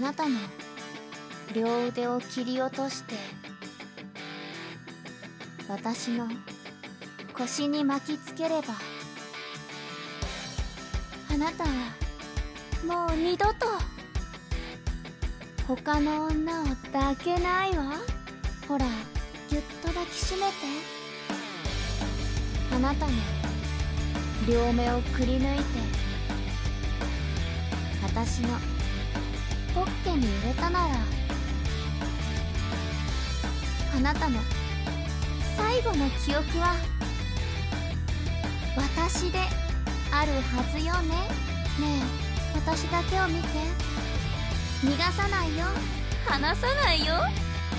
あなたの両腕を切り落として私の腰に巻きつければあなたはもう二度と他の女を抱けないわ。ほらぎゅっと抱きしめて。あなたの両目をくり抜いて私のに入れたならあなたの最後の記憶は私であるはずよね。ねえ私だけを見て。逃がさないよ。離さないよ。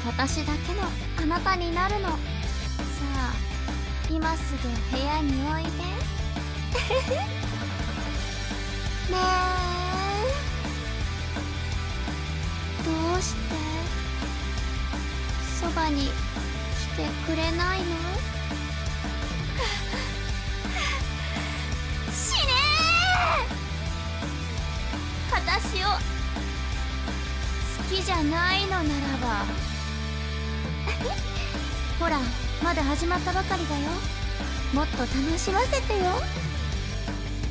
私だけのあなたになるの。さあ今すぐ部屋においで。ばに来てくれないの？死ね！ー私を好きじゃないのならば。ほらまだ始まったばかりだよ。もっと楽しませてよ。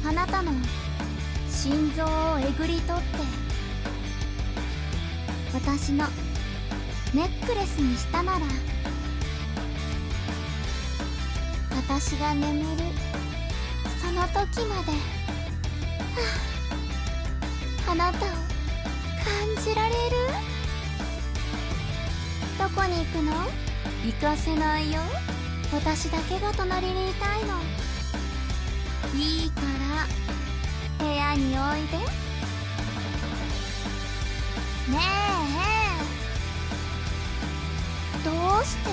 あなたの心臓をえぐり取って。私のネックレスにしたなら私が眠るその時まで、あ、あなたを感じられる？どこに行くの？行かせないよ。私だけが隣にいたいの。いいから部屋においで。ねえ。うして。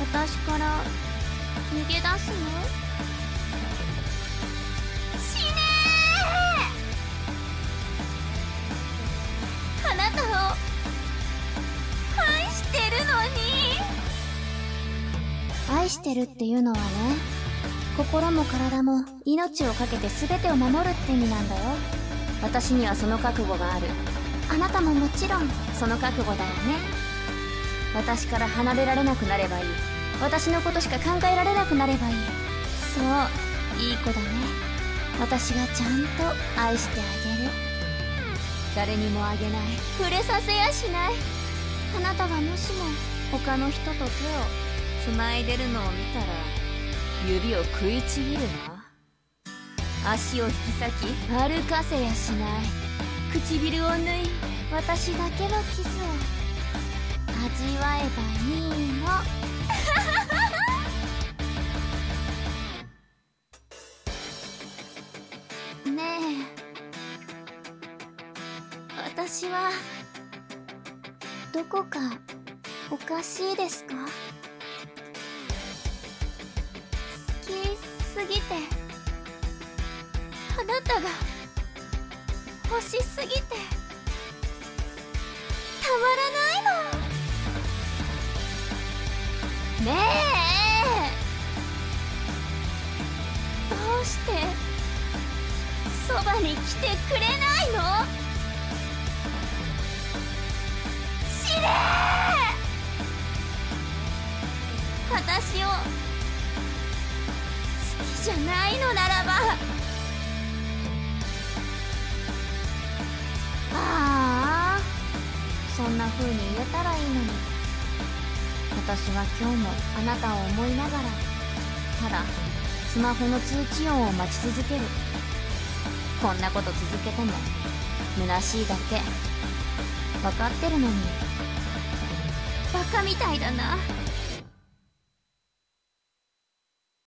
私から逃げ出すの？死ねー！あなたを愛してるのに。愛してるっていうのはね心も体も命を懸けて全てを守るって意味なんだよ。私にはその覚悟がある。あなたももちろんその覚悟だよね。私から離れられなくなればいい。私のことしか考えられなくなればいい。そういい子だね。私がちゃんと愛してあげる。誰にもあげない。触れさせやしない。あなたがもしも他の人と手を繋いでるのを見たら指を食いちぎるわ足を引き裂き歩かせやしない。唇を縫い私だけのキスを。味わえばいいの。ねえ私はどこかおかしいですか？好きすぎてあなたが欲しすぎてたまらないの。して。そばに来てくれないの？死ね私を好きじゃないのならば。ああそんな風に言えたらいいのに。私は今日もあなたを思いながらただスマホの通知音を待ち続ける。こんなこと続けても虚しいだけ。分かってるのに。バカみたいだな。